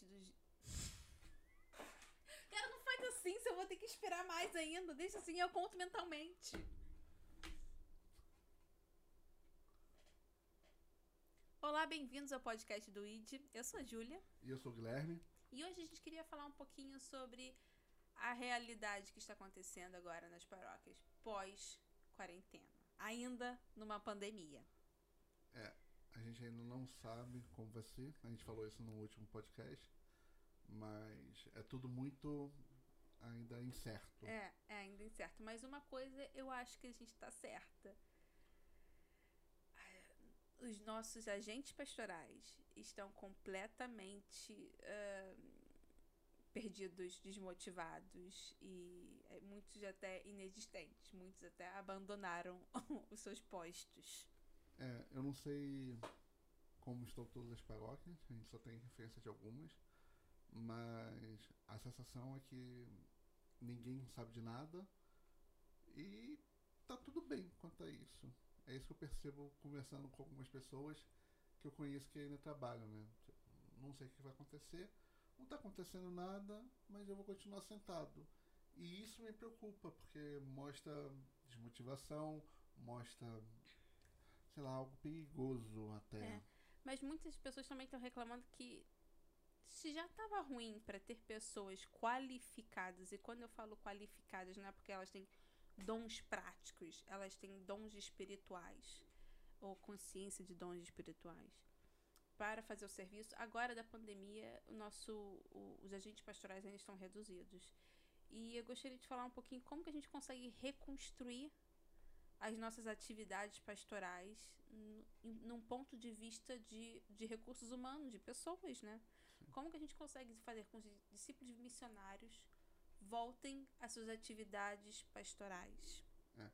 podcast dos. Cara, não faz assim, se eu vou ter que esperar mais ainda. Deixa assim, eu conto mentalmente. Olá, bem-vindos ao podcast do ID. Eu sou a Júlia. E eu sou o Guilherme. E hoje a gente queria falar um pouquinho sobre a realidade que está acontecendo agora nas paróquias pós-quarentena. Ainda numa pandemia. É, a gente ainda não sabe como vai ser. A gente falou isso no último podcast. Mas é tudo muito ainda incerto. É, é ainda incerto. Mas uma coisa eu acho que a gente está certa. Os nossos agentes pastorais estão completamente uh, perdidos, desmotivados e é, muitos até inexistentes. Muitos até abandonaram os seus postos. É, eu não sei como estão todas as paróquias, a gente só tem referência de algumas, mas a sensação é que ninguém sabe de nada e tá tudo bem quanto a isso. É isso que eu percebo conversando com algumas pessoas que eu conheço que ainda trabalham, né? Não sei o que vai acontecer, não está acontecendo nada, mas eu vou continuar sentado. E isso me preocupa, porque mostra desmotivação, mostra, sei lá, algo perigoso até. É, mas muitas pessoas também estão reclamando que se já estava ruim para ter pessoas qualificadas, e quando eu falo qualificadas, não é porque elas têm dons práticos, elas têm dons espirituais, ou consciência de dons espirituais para fazer o serviço. Agora da pandemia, o nosso, o, os agentes pastorais ainda estão reduzidos. E eu gostaria de falar um pouquinho como que a gente consegue reconstruir as nossas atividades pastorais num ponto de vista de, de recursos humanos, de pessoas, né? Sim. Como que a gente consegue fazer com que os discípulos missionários voltem às suas atividades pastorais? É.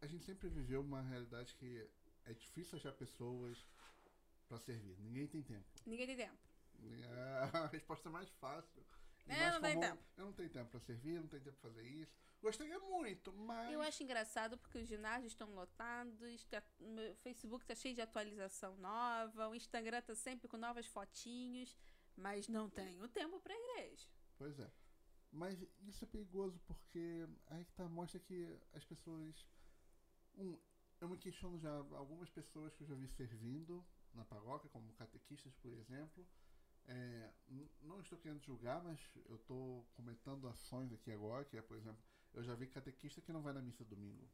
A gente sempre viveu uma realidade que é difícil achar pessoas para servir. Ninguém tem tempo. Ninguém tem tempo. É a resposta mais fácil. É, não tem tempo. Eu não tenho tempo para servir, não tenho tempo para fazer isso. Gostaria muito, mas. Eu acho engraçado porque os ginásios estão lotados, tá, meu Facebook está cheio de atualização nova, o Instagram está sempre com novas fotinhos, mas não tenho tempo para igreja. Pois é. Mas isso é perigoso porque aí que tá, mostra que as pessoas. Um, eu me questiono já algumas pessoas que eu já vi servindo na paróquia, como catequistas, por exemplo. É, não estou querendo julgar, mas eu estou comentando ações aqui agora, que é, por exemplo, eu já vi catequista que não vai na missa domingo.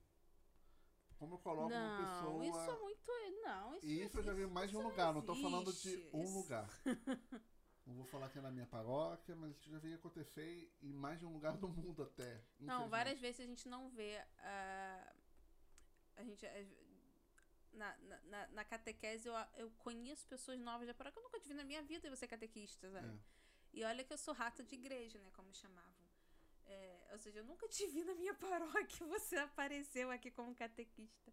Como eu coloco não, uma pessoa. Isso é muito. Não, isso isso eu já vi mais de um lugar, não estou falando de um lugar. não vou falar que é na minha paróquia, mas isso já vi acontecer em mais de um lugar do mundo até. Não, várias vezes a gente não vê. Uh, a gente na, na, na catequese eu, eu conheço pessoas novas da paróquia que eu nunca tive na minha vida e você é catequista, sabe? É. E olha que eu sou rata de igreja, né? Como chamavam. É, ou seja, eu nunca te vi na minha paróquia você apareceu aqui como catequista.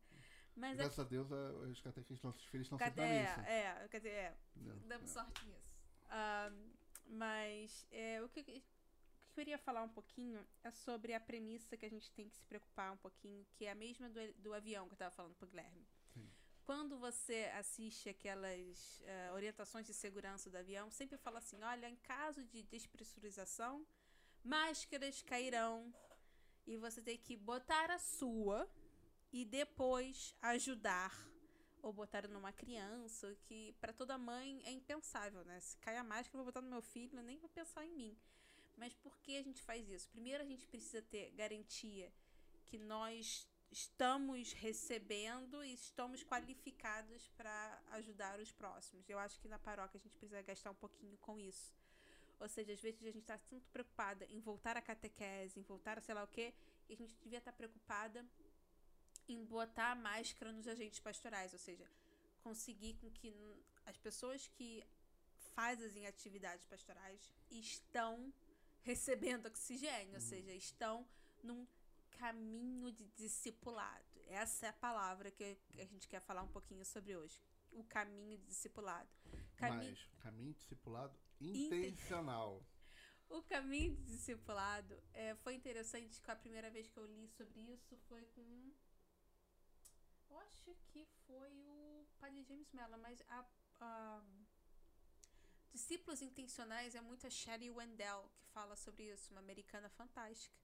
Mas Graças é... a Deus, os catequistas, nossos filhos estão Cate... sempre na missa. É, quer dizer, é. Damos é. sorte nisso. Uh, mas é, o que, o que eu queria falar um pouquinho é sobre a premissa que a gente tem que se preocupar um pouquinho, que é a mesma do, do avião que eu estava falando pro Guilherme. Quando você assiste aquelas uh, orientações de segurança do avião, sempre fala assim: olha, em caso de despressurização, máscaras cairão e você tem que botar a sua e depois ajudar ou botar numa criança, que para toda mãe é impensável, né? Se cai a máscara, eu vou botar no meu filho, nem vou pensar em mim. Mas por que a gente faz isso? Primeiro, a gente precisa ter garantia que nós estamos recebendo e estamos qualificados para ajudar os próximos. Eu acho que na paróquia a gente precisa gastar um pouquinho com isso. Ou seja, às vezes a gente está tanto preocupada em voltar à catequese, em voltar a sei lá o quê, e a gente devia estar tá preocupada em botar a máscara nos agentes pastorais, ou seja, conseguir com que as pessoas que fazem atividades pastorais estão recebendo oxigênio, uhum. ou seja, estão num caminho de discipulado. Essa é a palavra que a gente quer falar um pouquinho sobre hoje. O caminho de discipulado. Cami... Mas, caminho de discipulado intencional. o caminho de discipulado é, foi interessante que a primeira vez que eu li sobre isso foi com. Eu acho que foi o Padre James Mello, mas a, a Discípulos intencionais é muito a Shelley Wendell que fala sobre isso, uma americana fantástica.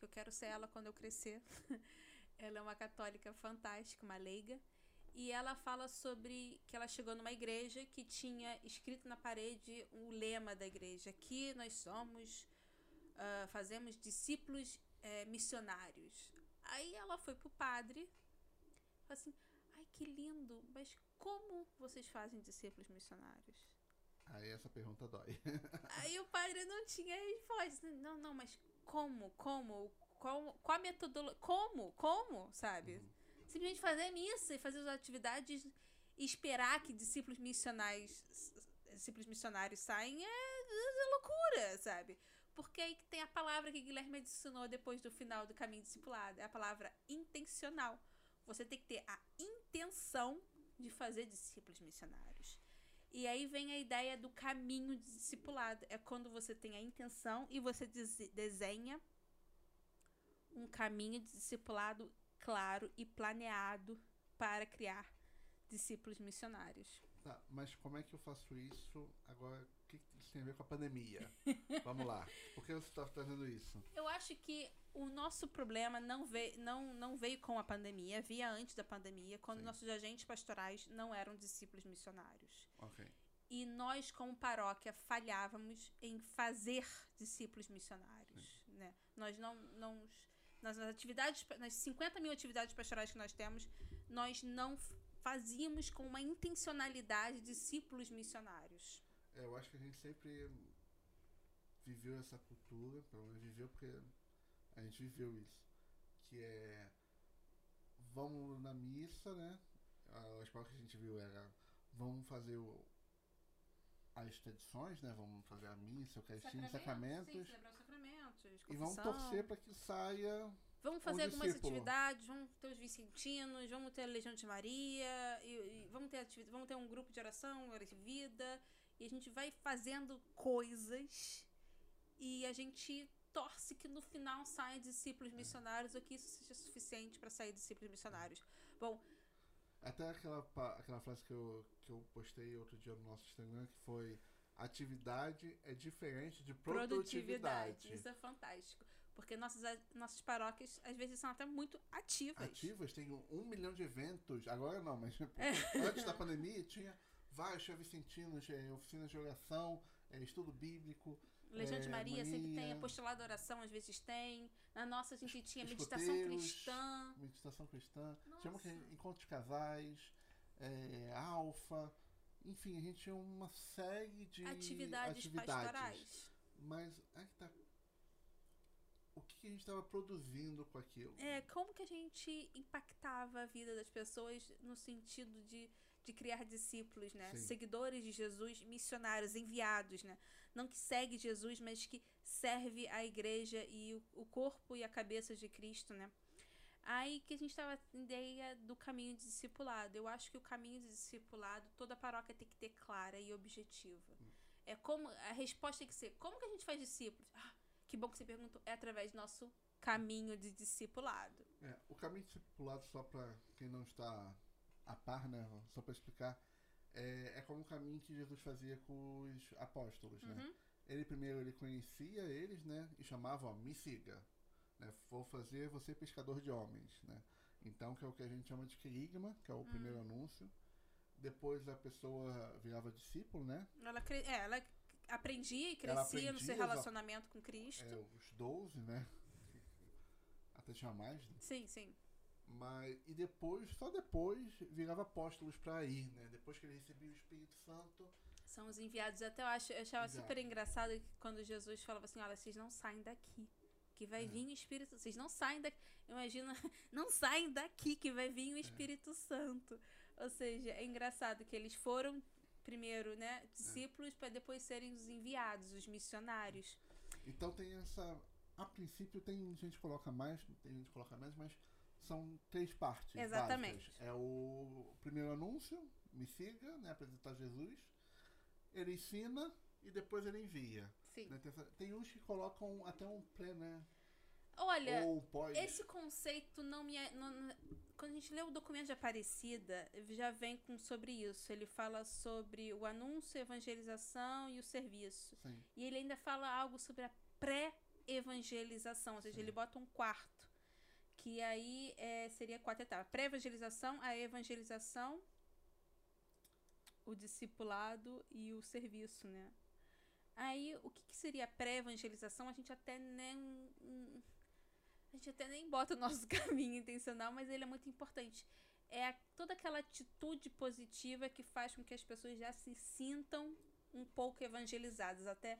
Que eu quero ser ela quando eu crescer. ela é uma católica fantástica, uma leiga. E ela fala sobre que ela chegou numa igreja que tinha escrito na parede o lema da igreja: Aqui nós somos, uh, fazemos discípulos uh, missionários. Aí ela foi pro padre, falou assim: Ai que lindo, mas como vocês fazem discípulos missionários? Aí essa pergunta dói. Aí o padre não tinha resposta. Não, não, mas como? Como? Qual, qual a metodologia? Como? Como? Sabe? Uhum. Simplesmente fazer missa e fazer as atividades e esperar que discípulos missionários discípulos missionários saem é, é loucura, sabe? Porque aí que tem a palavra que Guilherme adicionou depois do final do caminho discipulado. É a palavra intencional. Você tem que ter a intenção de fazer discípulos missionários. E aí vem a ideia do caminho de discipulado. É quando você tem a intenção e você desenha um caminho de discipulado claro e planeado para criar discípulos missionários. Tá, mas como é que eu faço isso agora? Isso tem a ver com a pandemia? Vamos lá. Por que você está fazendo isso? Eu acho que o nosso problema não veio, não, não veio com a pandemia, via antes da pandemia, quando Sim. nossos agentes pastorais não eram discípulos missionários. Ok. E nós, como paróquia, falhávamos em fazer discípulos missionários. Né? Nós não, não. Nas atividades, nas 50 mil atividades pastorais que nós temos, nós não fazíamos com uma intencionalidade discípulos missionários. É, eu acho que a gente sempre viveu essa cultura, pelo menos viveu porque a gente viveu isso. Que é. Vamos na missa, né? As palavras que a gente viu era. Vamos fazer o, as tradições, né? Vamos fazer a missa, o Eucaristia, os sacramentos. Sim, celebrar os sacramentos. E vamos torcer para que saia. Vamos fazer um algumas atividades, vamos ter os vicentinos, vamos ter a Legião de Maria, e, e vamos, ter vamos ter um grupo de oração, hora de vida, e a gente vai fazendo coisas e a gente torce que no final saiam discípulos missionários ou que isso seja suficiente para sair discípulos missionários. Bom, até aquela, aquela frase que eu, que eu postei outro dia no nosso Instagram, que foi atividade é diferente de produtividade. produtividade. Isso é fantástico. Porque nossas, nossas paróquias, às vezes, são até muito ativas. Ativas, tem um milhão de eventos. Agora não, mas é. antes da pandemia tinha vários vicentinos, é, oficinas de oração, é, estudo bíblico. Legião é, de Maria mania, sempre tem, apostolado de oração às vezes tem. Na nossa a gente tinha meditação cristã. Meditação cristã. Que encontros de casais, é, alfa. Enfim, a gente tinha uma série de atividades, atividades. pastorais. Mas aí tá. O que a gente estava produzindo com aquilo? É, como que a gente impactava a vida das pessoas no sentido de de criar discípulos, né? Sim. Seguidores de Jesus, missionários, enviados, né? Não que segue Jesus, mas que serve a igreja e o, o corpo e a cabeça de Cristo, né? Aí que a gente estava ideia do caminho de discipulado. Eu acho que o caminho de discipulado, toda paróquia tem que ter clara e objetiva. Hum. É como a resposta tem que ser: como que a gente faz discípulos? Ah, que bom que você perguntou. É através do nosso caminho de discipulado. É, o caminho de discipulado, só para quem não está a par, né? Só para explicar, é, é como o caminho que Jesus fazia com os apóstolos, né? Uhum. Ele primeiro ele conhecia eles, né? E chamava, ó, me siga, né? Vou fazer você pescador de homens, né? Então, que é o que a gente chama de querigma, que é o uhum. primeiro anúncio. Depois a pessoa virava discípulo, né? Ela, é, ela aprendia e crescia aprendia, no seu relacionamento com Cristo. É, os 12, né? Até tinha mais. Né? Sim, sim. Mas, e depois, só depois, virava apóstolos para ir, né? Depois que ele recebia o Espírito Santo. São os enviados. Até eu, acho, eu achava Exato. super engraçado que quando Jesus falava assim: olha, vocês não saem daqui. Que vai é. vir o Espírito Vocês não saem daqui. Imagina, não saem daqui que vai vir o é. Espírito é. Santo. Ou seja, é engraçado que eles foram primeiro, né, discípulos, é. para depois serem os enviados, os missionários. Então tem essa. A princípio tem gente que coloca mais, tem gente que coloca menos, mas são três partes. Exatamente. Básicas. É o primeiro anúncio, me siga, né? Apresentar Jesus. Ele ensina e depois ele envia. Sim. Né? Tem, tem, uns que colocam até um pré, né? Olha, esse conceito não me. é- não- quando a gente lê o documento de Aparecida, já vem com sobre isso. Ele fala sobre o anúncio, a evangelização e o serviço. Sim. E ele ainda fala algo sobre a pré-evangelização, ou seja, Sim. ele bota um quarto. Que aí é, seria quatro etapas: pré-evangelização, a evangelização, o discipulado e o serviço, né? Aí, o que, que seria pré-evangelização? A gente até nem. A gente até nem bota o nosso caminho intencional, mas ele é muito importante. É a- toda aquela atitude positiva que faz com que as pessoas já se sintam um pouco evangelizadas. Até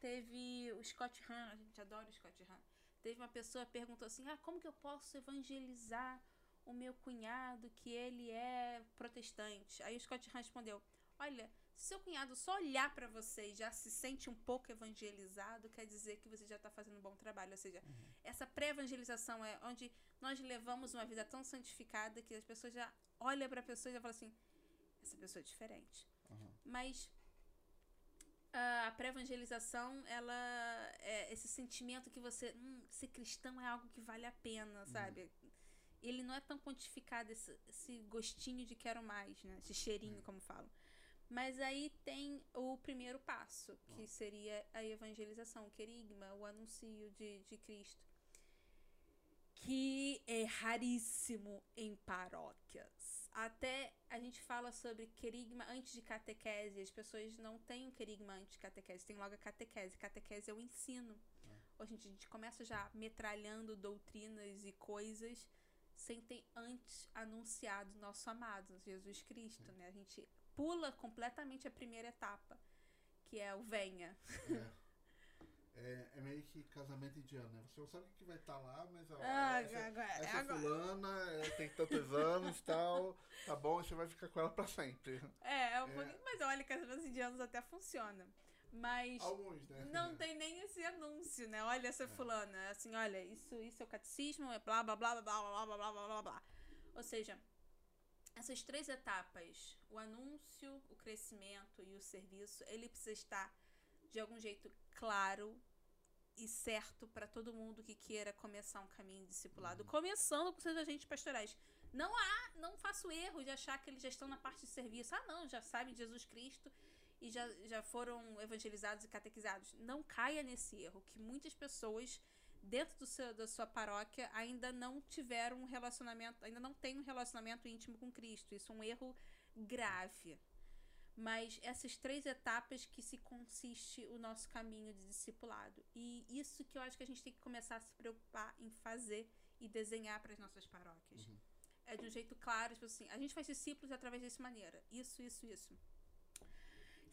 teve o Scott Hahn, a gente adora o Scott Hahn. Teve uma pessoa que perguntou assim: ah, como que eu posso evangelizar o meu cunhado que ele é protestante? Aí o Scott respondeu: olha, se seu cunhado só olhar pra você e já se sente um pouco evangelizado, quer dizer que você já está fazendo um bom trabalho. Ou seja, essa pré-evangelização é onde nós levamos uma vida tão santificada que as pessoas já olham pra pessoa e já falam assim: essa pessoa é diferente. Aham. Mas a pré-evangelização, ela é esse sentimento que você, hum, ser cristão é algo que vale a pena, sabe? Ele não é tão quantificado esse, esse gostinho de quero mais, né? Esse cheirinho, como falam. Mas aí tem o primeiro passo, que seria a evangelização, o querigma, o anuncio de, de Cristo. Que é raríssimo em paróquias. Até a gente fala sobre querigma antes de catequese. As pessoas não têm o querigma antes de catequese, tem logo a catequese. Catequese é o ensino. Hoje a gente começa já metralhando doutrinas e coisas sem ter antes anunciado nosso amado, Jesus Cristo, né? A gente pula completamente a primeira etapa, que é o venha. É. É, é meio que casamento indiano, né? Você não sabe o que vai estar lá, mas ó, Ah, essa, agora- essa agora. fulana é, tem tantos anos e tal, tá bom, você vai ficar com ela pra sempre. É, é um É. mas olha, casamentos indianos até funciona. Mas Alguns, né? não tem nem esse anúncio, né? Olha essa fulana, assim, olha, isso, isso é o catecismo, é blá blá blá blá blá blá blá blá blá blá blá. Ou seja, essas três etapas, o anúncio, o crescimento e o serviço, ele precisa estar de algum jeito claro e certo para todo mundo que queira começar um caminho discipulado, começando com seus agentes pastorais. Não há, não faço erro de achar que eles já estão na parte de serviço. Ah, não, já sabem de Jesus Cristo e já, já foram evangelizados e catequizados. Não caia nesse erro, que muitas pessoas dentro do seu, da sua paróquia ainda não tiveram um relacionamento, ainda não têm um relacionamento íntimo com Cristo. Isso é um erro grave. Mas essas três etapas que se consiste o nosso caminho de discipulado. E isso que eu acho que a gente tem que começar a se preocupar em fazer e desenhar para as nossas paróquias. Uhum. É de um jeito claro, tipo assim, a gente faz discípulos através dessa maneira. Isso, isso, isso.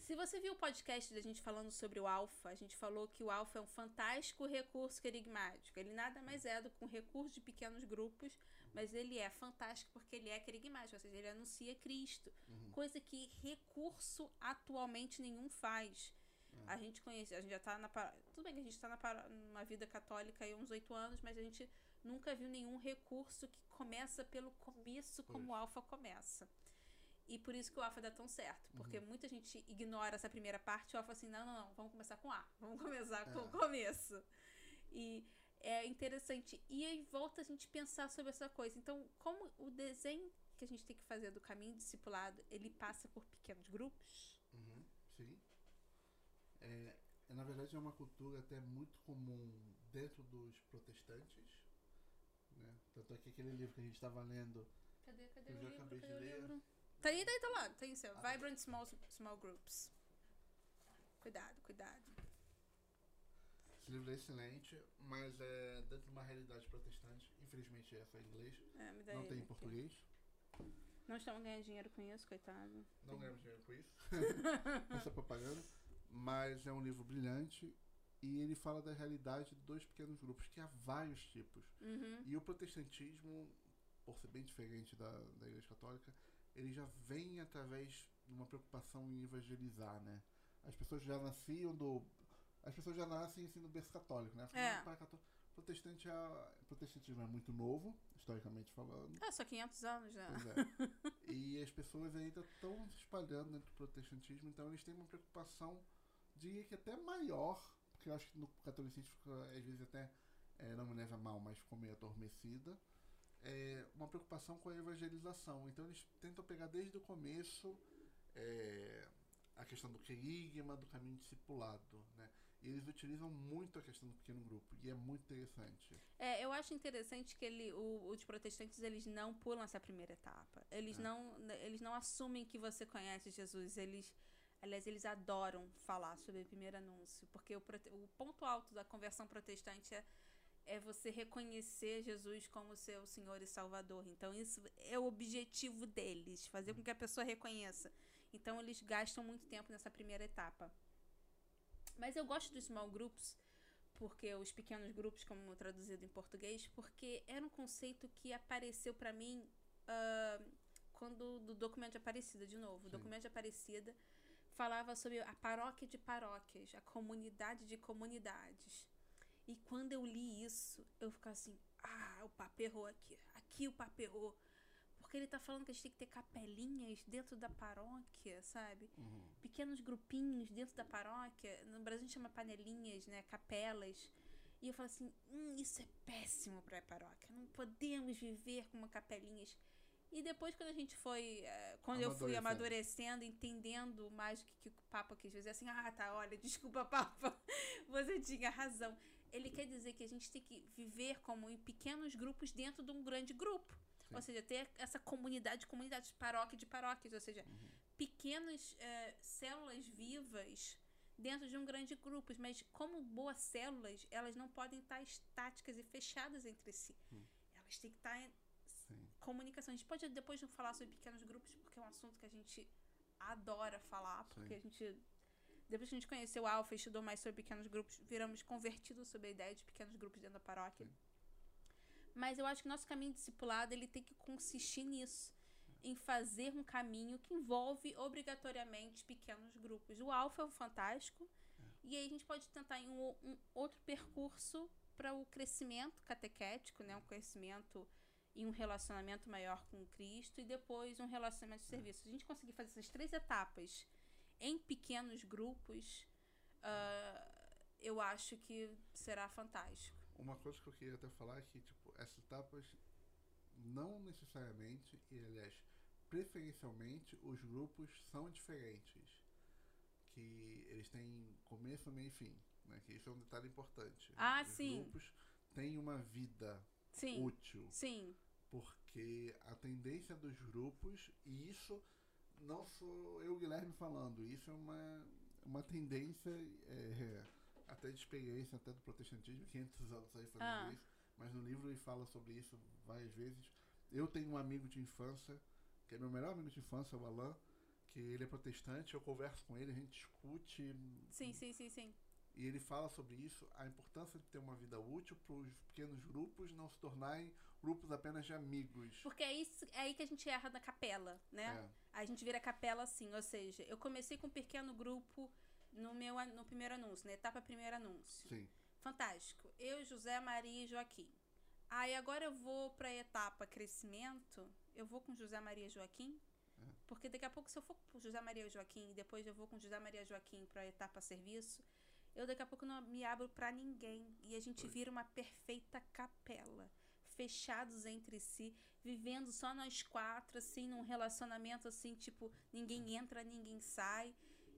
Se você viu o podcast da gente falando sobre o alfa, a gente falou que o alfa é um fantástico recurso querigmático. Ele nada mais é do que um recurso de pequenos grupos, mas ele é fantástico porque ele é querigmático, ou seja, ele anuncia Cristo. Uhum. Coisa que recurso atualmente nenhum faz. É. A gente conhece, a gente já tá na. Tudo bem que a gente tá na, numa vida católica aí há uns oito anos, mas a gente nunca viu nenhum recurso que começa pelo começo como o Alfa começa. E por isso que o Alfa dá tão certo. Porque Uhum. muita gente ignora essa primeira parte. O Alfa assim, não, não, não, vamos começar com A. Vamos começar com É. o começo. E é interessante. E aí volta a gente pensar sobre essa coisa. Então, como o desenho que a gente tem que fazer do caminho discipulado, ele passa por pequenos grupos? Uhum, sim. É, é, na verdade, é uma cultura até muito comum dentro dos protestantes. Né? Tanto é que aquele livro que a gente estava lendo, Cadê, cadê Eu o já livro? acabei de Cadê o ler. livro? Tá aí, daí tá lá. Tem isso. Ah. Vibrant Small, small Groups. Cuidado, cuidado. esse livro é excelente, mas é dentro de uma realidade protestante. Infelizmente, é só em inglês, É, me dá não tem em português. Não estamos ganhando dinheiro com isso, coitado. Não ganhamos dinheiro com isso, essa propaganda. Mas é um livro brilhante e ele fala da realidade dos pequenos grupos, que há vários tipos. Uhum. E o protestantismo, por ser bem diferente da, da Igreja Católica, ele já vem através de uma preocupação em evangelizar, né? As pessoas já nasciam do. As pessoas já nascem assim no berço católico, né? É. Protestante é, protestantismo é muito novo, historicamente falando. Ah, só 500 anos já. Pois é. e as pessoas ainda estão se espalhando dentro do protestantismo, então eles têm uma preocupação, diria que até maior, porque eu acho que no catolicismo às vezes até é, não me leva mal, mas ficou meio adormecida. É, uma preocupação com a evangelização. Então eles tentam pegar desde o começo é, a questão do querigma, do caminho discipulado, né? E eles utilizam muito a questão do pequeno grupo e é muito interessante. É, eu acho interessante que ele, o, os protestantes eles não pulam essa primeira etapa. Eles é. não, eles não assumem que você conhece Jesus. Eles, aliás, eles adoram falar sobre o primeiro anúncio, porque o, o ponto alto da conversão protestante é é você reconhecer Jesus como seu Senhor e Salvador. Então, isso é o objetivo deles, fazer com que a pessoa reconheça. Então, eles gastam muito tempo nessa primeira etapa. Mas eu gosto dos small groups, porque os pequenos grupos, como traduzido em português, porque era um conceito que apareceu para mim uh, quando do documento de Aparecida, de novo. Sim. O documento de Aparecida falava sobre a paróquia de paróquias, a comunidade de comunidades. E quando eu li isso, eu ficava assim: ah, o papo errou aqui, aqui o papo errou. Porque ele tá falando que a gente tem que ter capelinhas dentro da paróquia, sabe? Uhum. Pequenos grupinhos dentro da paróquia. No Brasil a gente chama panelinhas, né? Capelas. E eu falo assim: hum, isso é péssimo pra paróquia. Não podemos viver com uma capelinhas. E depois, quando a gente foi. Uh, quando eu fui amadurecendo, entendendo mais o que, que o Papa quis dizer, assim: ah, tá, olha, desculpa, Papa, você tinha razão ele quer dizer que a gente tem que viver como em pequenos grupos dentro de um grande grupo. Sim. Ou seja, ter essa comunidade de comunidades, paróquia de paróquias, ou seja, uhum. pequenas é, células vivas dentro de um grande grupo. Mas como boas células, elas não podem estar estáticas e fechadas entre si. Uhum. Elas têm que estar em Sim. comunicação. A gente pode depois falar sobre pequenos grupos, porque é um assunto que a gente adora falar, porque Sim. a gente depois que a gente conheceu o Alfa e estudou mais sobre pequenos grupos, viramos convertidos sobre a ideia de pequenos grupos dentro da paróquia. Sim. Mas eu acho que nosso caminho discipulado ele tem que consistir nisso, em fazer um caminho que envolve obrigatoriamente pequenos grupos. O Alfa é um fantástico, é. e aí a gente pode tentar em um, um outro percurso para o crescimento catequético, né, um crescimento e um relacionamento maior com Cristo e depois um relacionamento de é. serviço. Se a gente conseguir fazer essas três etapas em pequenos grupos, uh, eu acho que será fantástico. Uma coisa que eu queria até falar é que, tipo, essas etapas não necessariamente, e aliás, preferencialmente, os grupos são diferentes. Que eles têm começo, meio e fim. Né? Que isso é um detalhe importante. Ah, os sim. grupos têm uma vida sim. útil. Sim. Porque a tendência dos grupos, e isso não sou eu, Guilherme, falando. Isso é uma, uma tendência, é, até de experiência, até do protestantismo, 500 anos aí fazendo ah. isso. Mas no livro ele fala sobre isso várias vezes. Eu tenho um amigo de infância, que é meu melhor amigo de infância, o Alan, que ele é protestante, eu converso com ele, a gente discute. Sim, sim, sim, sim. E ele fala sobre isso, a importância de ter uma vida útil para os pequenos grupos não se tornarem grupos apenas de amigos. Porque é, isso, é aí que a gente erra na capela, né? É. A gente vira capela assim, ou seja, eu comecei com um pequeno grupo no meu no primeiro anúncio, na etapa primeiro anúncio. Sim. Fantástico. Eu, José, Maria e Joaquim. Aí agora eu vou para a etapa crescimento, eu vou com José Maria e Joaquim. É. Porque daqui a pouco, se eu for com José Maria e Joaquim, e depois eu vou com José Maria e Joaquim para a etapa serviço, eu daqui a pouco não me abro para ninguém. E a gente vira uma perfeita capela. Fechados entre si, vivendo só nós quatro, assim, num relacionamento assim, tipo, ninguém entra, ninguém sai.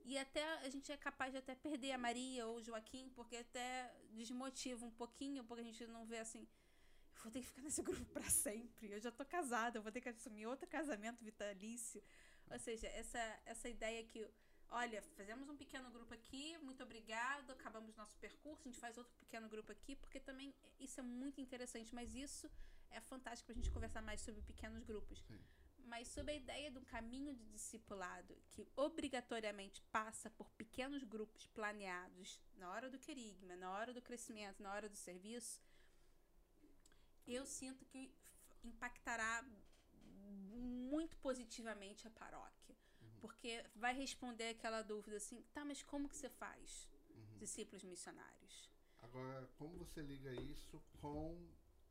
E até a gente é capaz de até perder a Maria ou o Joaquim, porque até desmotiva um pouquinho, porque a gente não vê assim. Eu vou ter que ficar nesse grupo para sempre. Eu já tô casada, eu vou ter que assumir outro casamento vitalício. Ou seja, essa, essa ideia que olha, fizemos um pequeno grupo aqui, muito obrigado, acabamos nosso percurso, a gente faz outro pequeno grupo aqui, porque também isso é muito interessante, mas isso é fantástico para a gente conversar mais sobre pequenos grupos. Sim. Mas sobre a ideia de um caminho de discipulado que obrigatoriamente passa por pequenos grupos planeados na hora do querigma, na hora do crescimento, na hora do serviço, eu sinto que impactará muito positivamente a paróquia. Porque vai responder aquela dúvida assim, tá, mas como que você faz uhum. discípulos missionários? Agora, como você liga isso com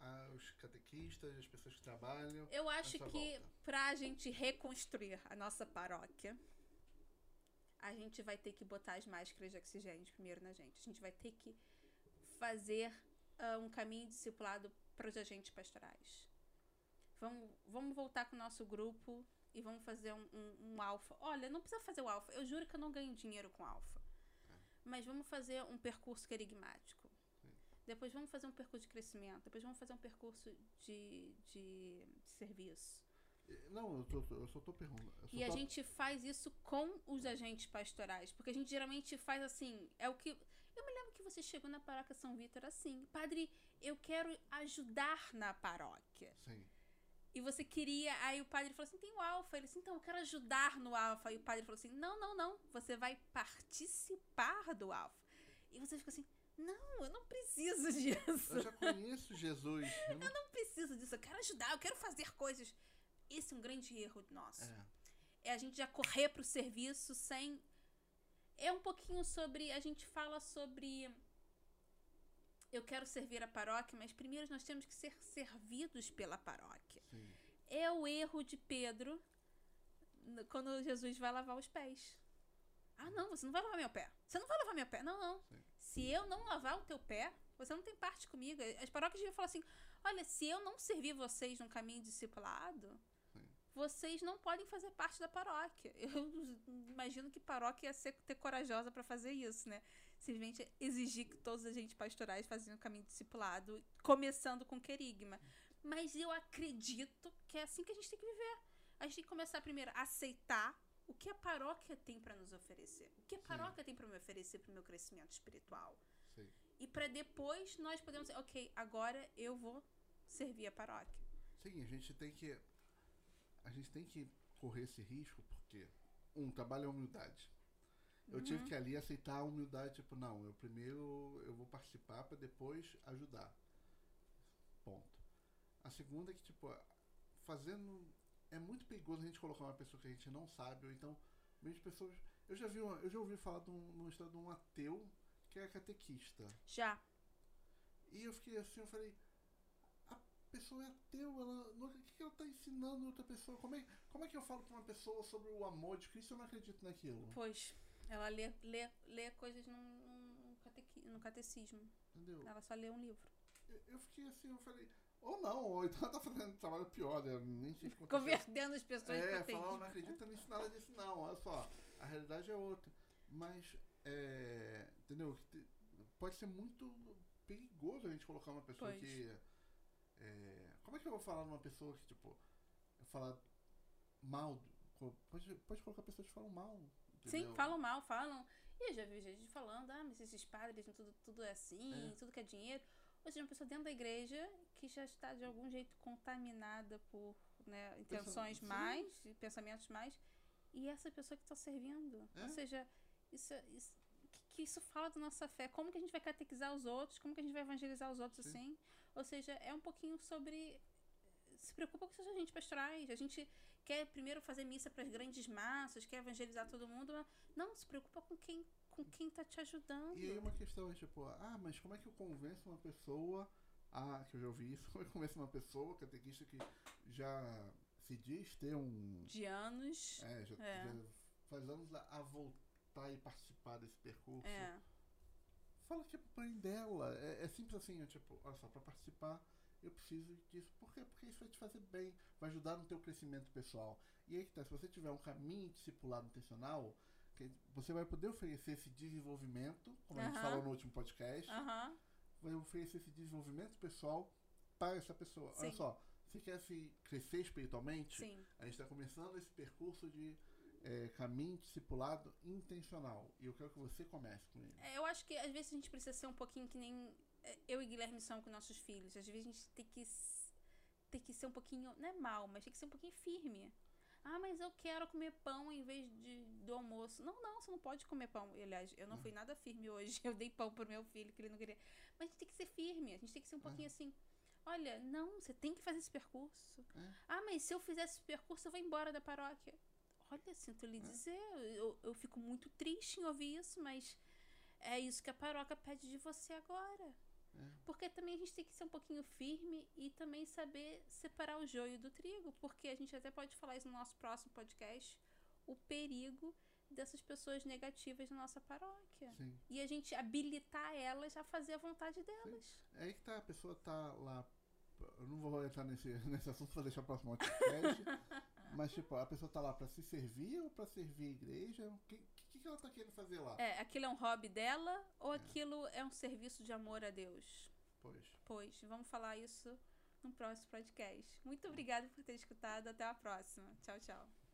ah, os catequistas, as pessoas que trabalham? Eu acho que para a gente reconstruir a nossa paróquia, a gente vai ter que botar as máscaras de oxigênio primeiro na gente. A gente vai ter que fazer uh, um caminho discipulado para os agentes pastorais. Vamos, vamos voltar com o nosso grupo e vamos fazer um, um, um alfa. Olha, não precisa fazer o alfa. Eu juro que eu não ganho dinheiro com alfa. É. Mas vamos fazer um percurso querigmático. Depois vamos fazer um percurso de crescimento. Depois vamos fazer um percurso de, de, de serviço. Não, eu, tô, eu só tô perguntando. E a gente faz isso com os agentes pastorais. Porque a gente geralmente faz assim. É o que. Eu me lembro que você chegou na paróquia São Vitor assim. Padre, eu quero ajudar na paróquia. Sim. E você queria. Aí o padre falou assim: tem o alfa. Ele disse: então, eu quero ajudar no alfa. E o padre falou assim: não, não, não. Você vai participar do alfa. E você fica assim: não, eu não preciso disso. Eu já conheço Jesus. Eu não, eu não preciso disso. Eu quero ajudar, eu quero fazer coisas. Esse é um grande erro nosso. É, é a gente já correr pro serviço sem. É um pouquinho sobre. A gente fala sobre. Eu quero servir a paróquia, mas primeiro nós temos que ser servidos pela paróquia. Sim. É o erro de Pedro quando Jesus vai lavar os pés. Ah, não, você não vai lavar meu pé. Você não vai lavar meu pé. Não, não. Sim. Se eu não lavar o teu pé, você não tem parte comigo. As paróquias deviam falar assim: olha, se eu não servir vocês num caminho discipulado, vocês não podem fazer parte da paróquia. Eu imagino que paróquia ia ser, ter corajosa para fazer isso, né? Simplesmente exigir que todos os agentes pastorais façam o caminho discipulado, começando com querigma. Mas eu acredito que é assim que a gente tem que viver. A gente tem que começar primeiro a aceitar o que a paróquia tem para nos oferecer. O que a paróquia Sim. tem para me oferecer para o meu crescimento espiritual. Sim. E para depois nós podemos dizer, ok, agora eu vou servir a paróquia. Sim, a gente tem que a gente tem que correr esse risco porque, um, trabalho é humildade. Eu uhum. tive que ali aceitar a humildade, tipo, não, eu primeiro eu vou participar para depois ajudar. Ponto. A segunda é que, tipo, fazendo. É muito perigoso a gente colocar uma pessoa que a gente não sabe, ou então, mesmo pessoas. Eu já vi uma, eu já ouvi falar de um, uma história de um ateu que é catequista. Já. E eu fiquei assim, eu falei, pessoa é ateu, ela, o que, que ela está ensinando outra pessoa? Como é, como é que eu falo para uma pessoa sobre o amor de Cristo se eu não acredito naquilo? Pois, ela lê, lê, lê coisas num, num, catequi, no catecismo. Entendeu? Ela só lê um livro. Eu, eu fiquei assim, eu falei, ou não, ou então ela tá fazendo um trabalho pior, né? Nem sei se Convertendo as pessoas É, falar, não acredita nisso, nada disso, não. Olha só, a realidade é outra. Mas, é, entendeu? Pode ser muito perigoso a gente colocar uma pessoa pois. que é, como é que eu vou falar numa pessoa que, tipo, falar mal. Pode, pode colocar pessoas que falam mal. Entendeu? Sim, falam mal, falam. E eu já vi gente falando, ah, mas esses padres, tudo, tudo é assim, é. tudo que é dinheiro. Ou seja, uma pessoa dentro da igreja que já está de algum jeito contaminada por né, intenções Pensa, mais, pensamentos mais, e essa pessoa que está servindo. É. Ou seja, isso, isso que, que, isso fala da nossa fé? Como que a gente vai catequizar os outros? Como que a gente vai evangelizar os outros Sim. assim? Ou seja, é um pouquinho sobre. Se preocupa com seus agentes pastorais. A gente quer primeiro fazer missa para as grandes massas, quer evangelizar todo mundo. Mas não, se preocupa com quem com quem tá te ajudando. E aí uma questão é tipo, ah, mas como é que eu convenço uma pessoa a. que eu já ouvi isso, como é que eu convenço uma pessoa, catequista que já se diz ter um. De anos. É, já, é. já faz anos a, voltar e participar desse percurso. É fala que é pro mãe dela. É, é, simples assim, é tipo, olha só, pra participar eu preciso disso. Por quê? Porque isso vai te fazer bem, vai ajudar no teu crescimento pessoal. E aí que tá, se você tiver um caminho discipulado intencional, você vai poder oferecer esse desenvolvimento, como a gente falou no último podcast, vai oferecer esse desenvolvimento pessoal para essa pessoa. Sim. Olha só, você quer se crescer espiritualmente? Sim. A gente está começando esse percurso de é, caminho discipulado intencional. E eu quero que você comece com ele. É, eu acho que às vezes a gente precisa ser um pouquinho que nem eu e Guilherme são com nossos filhos. Às vezes a gente tem que, tem que ser um pouquinho, não é mal, mas tem que ser um pouquinho firme. Ah, mas eu quero comer pão em vez de, do almoço. Não, não, você não pode comer pão. Aliás, eu não fui nada firme hoje. Eu dei pão pro meu filho, que ele não queria. Mas a gente tem que ser firme. A gente tem que ser um pouquinho assim. Olha, não, você tem que fazer esse percurso. É. Ah, mas se eu fizer esse percurso, eu vou embora da paróquia. Olha, sinto lhe dizer, eu, eu fico muito triste em ouvir isso, mas é isso que a paróquia pede de você agora. É. Porque também a gente tem que ser um pouquinho firme e também saber separar o joio do trigo. Porque a gente até pode falar isso no nosso próximo podcast. O perigo dessas pessoas negativas na nossa paróquia. Sim. E a gente habilitar elas a fazer a vontade delas. Sim. É aí que tá, a pessoa tá lá. Eu não vou entrar nesse, nesse assunto pra deixar o próximo podcast. mas, tipo, a pessoa tá lá pra se servir ou pra servir a igreja? O que, que, ela tá querendo fazer lá? É, aquilo é um hobby dela ou aquilo é um serviço de amor a Deus? Pois. Pois, vamos falar isso no próximo podcast. Muito obrigada por ter escutado. Até a próxima. Tchau, tchau.